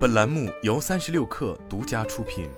本栏目由三十六氪独家出品。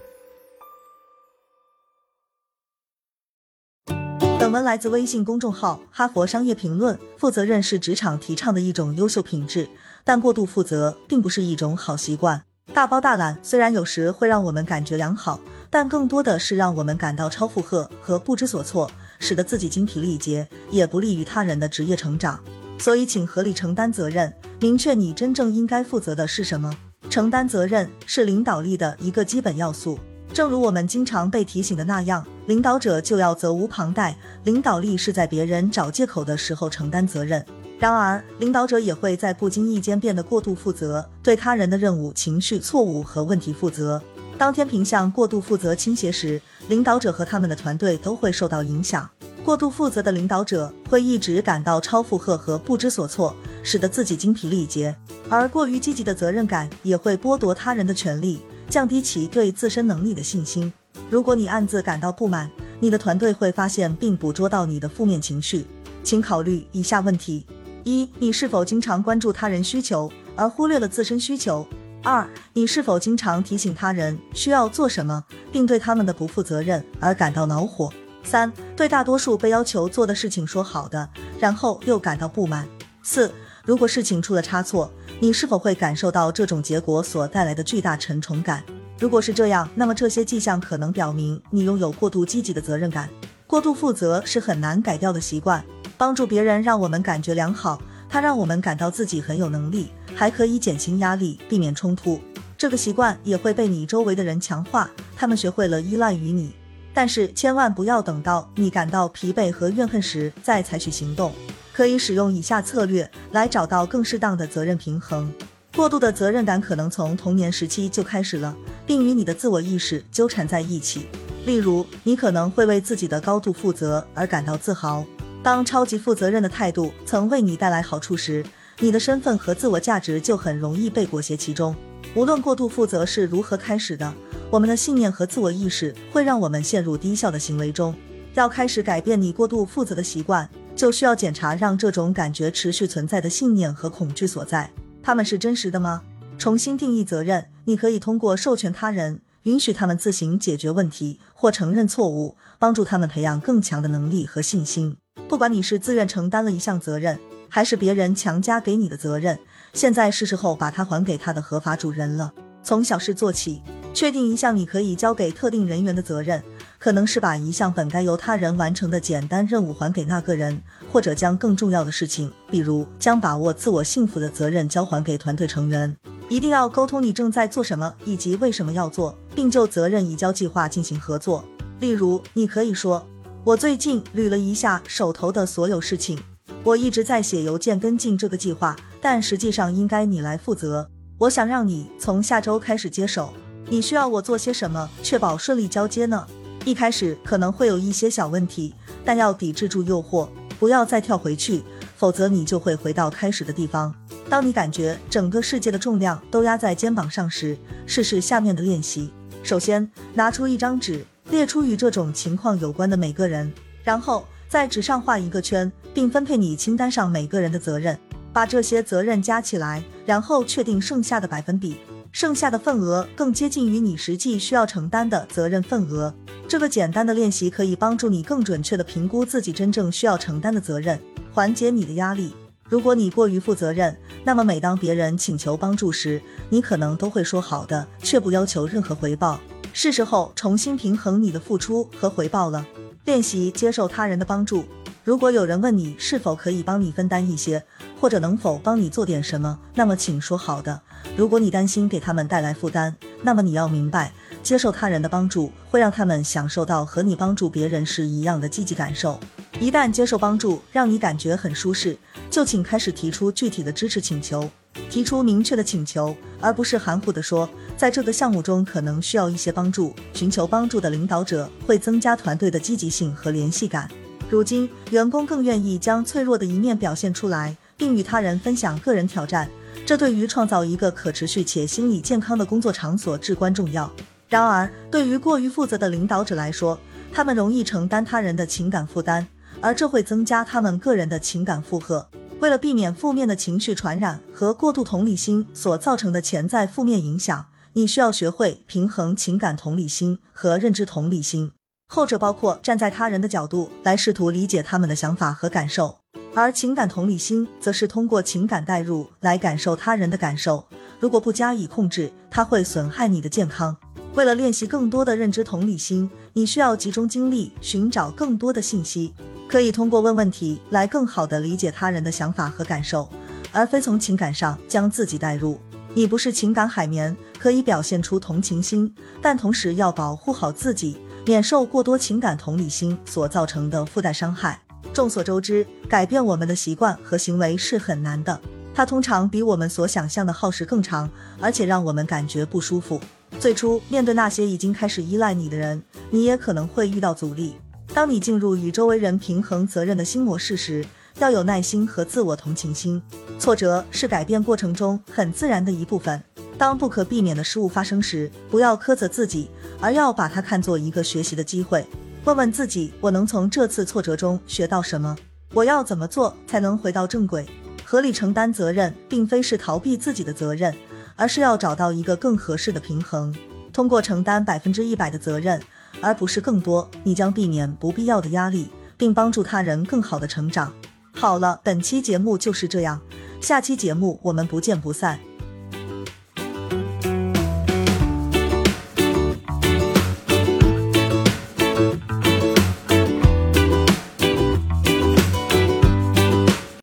本文来自微信公众号《哈佛商业评论》。负责任是职场提倡的一种优秀品质，但过度负责并不是一种好习惯。大包大揽虽然有时会让我们感觉良好，但更多的是让我们感到超负荷和不知所措，使得自己精疲力竭，也不利于他人的职业成长。所以，请合理承担责任，明确你真正应该负责的是什么。承担责任是领导力的一个基本要素。正如我们经常被提醒的那样，领导者就要责无旁贷。领导力是在别人找借口的时候承担责任。然而，领导者也会在不经意间变得过度负责，对他人的任务、情绪、错误和问题负责。当天平向过度负责倾斜时，领导者和他们的团队都会受到影响。过度负责的领导者会一直感到超负荷和不知所措，使得自己精疲力竭；而过于积极的责任感也会剥夺他人的权利，降低其对自身能力的信心。如果你暗自感到不满，你的团队会发现并捕捉到你的负面情绪。请考虑以下问题：一、你是否经常关注他人需求而忽略了自身需求？二、你是否经常提醒他人需要做什么，并对他们的不负责任而感到恼火？三、对大多数被要求做的事情说好的，然后又感到不满。四、如果事情出了差错，你是否会感受到这种结果所带来的巨大沉重感？如果是这样，那么这些迹象可能表明你拥有过度积极的责任感。过度负责是很难改掉的习惯。帮助别人让我们感觉良好，它让我们感到自己很有能力，还可以减轻压力，避免冲突。这个习惯也会被你周围的人强化，他们学会了依赖于你。但是千万不要等到你感到疲惫和怨恨时再采取行动，可以使用以下策略来找到更适当的责任平衡。过度的责任感可能从童年时期就开始了，并与你的自我意识纠缠在一起。例如，你可能会为自己的高度负责而感到自豪。当超级负责任的态度曾为你带来好处时，你的身份和自我价值就很容易被裹挟其中。无论过度负责是如何开始的。我们的信念和自我意识会让我们陷入低效的行为中。要开始改变你过度负责的习惯，就需要检查让这种感觉持续存在的信念和恐惧所在。他们是真实的吗？重新定义责任。你可以通过授权他人，允许他们自行解决问题或承认错误，帮助他们培养更强的能力和信心。不管你是自愿承担了一项责任，还是别人强加给你的责任，现在是时候把它还给他的合法主人了。从小事做起。确定一项你可以交给特定人员的责任，可能是把一项本该由他人完成的简单任务还给那个人，或者将更重要的事情，比如将把握自我幸福的责任交还给团队成员。一定要沟通你正在做什么以及为什么要做，并就责任移交计划进行合作。例如，你可以说：“我最近捋了一下手头的所有事情，我一直在写邮件跟进这个计划，但实际上应该你来负责。我想让你从下周开始接手。”你需要我做些什么，确保顺利交接呢？一开始可能会有一些小问题，但要抵制住诱惑，不要再跳回去，否则你就会回到开始的地方。当你感觉整个世界的重量都压在肩膀上时，试试下面的练习：首先，拿出一张纸，列出与这种情况有关的每个人，然后在纸上画一个圈，并分配你清单上每个人的责任，把这些责任加起来，然后确定剩下的百分比。剩下的份额更接近于你实际需要承担的责任份额。这个简单的练习可以帮助你更准确地评估自己真正需要承担的责任，缓解你的压力。如果你过于负责任，那么每当别人请求帮助时，你可能都会说好的，却不要求任何回报。是时候重新平衡你的付出和回报了。练习接受他人的帮助。如果有人问你是否可以帮你分担一些，或者能否帮你做点什么，那么请说好的。如果你担心给他们带来负担，那么你要明白，接受他人的帮助会让他们享受到和你帮助别人时一样的积极感受。一旦接受帮助让你感觉很舒适，就请开始提出具体的支持请求，提出明确的请求，而不是含糊的说，在这个项目中可能需要一些帮助。寻求帮助的领导者会增加团队的积极性和联系感。如今，员工更愿意将脆弱的一面表现出来，并与他人分享个人挑战，这对于创造一个可持续且心理健康的工作场所至关重要。然而，对于过于负责的领导者来说，他们容易承担他人的情感负担，而这会增加他们个人的情感负荷。为了避免负面的情绪传染和过度同理心所造成的潜在负面影响，你需要学会平衡情感同理心和认知同理心。后者包括站在他人的角度来试图理解他们的想法和感受，而情感同理心则是通过情感代入来感受他人的感受。如果不加以控制，它会损害你的健康。为了练习更多的认知同理心，你需要集中精力寻找更多的信息。可以通过问问题来更好地理解他人的想法和感受，而非从情感上将自己带入。你不是情感海绵，可以表现出同情心，但同时要保护好自己，免受过多情感同理心所造成的附带伤害。众所周知，改变我们的习惯和行为是很难的，它通常比我们所想象的耗时更长，而且让我们感觉不舒服。最初面对那些已经开始依赖你的人，你也可能会遇到阻力。当你进入与周围人平衡责任的新模式时，要有耐心和自我同情心。挫折是改变过程中很自然的一部分。当不可避免的失误发生时，不要苛责自己，而要把它看作一个学习的机会。问问自己：我能从这次挫折中学到什么？我要怎么做才能回到正轨？合理承担责任，并非是逃避自己的责任，而是要找到一个更合适的平衡。通过承担百分之一百的责任。而不是更多，你将避免不必要的压力，并帮助他人更好的成长。好了，本期节目就是这样，下期节目我们不见不散。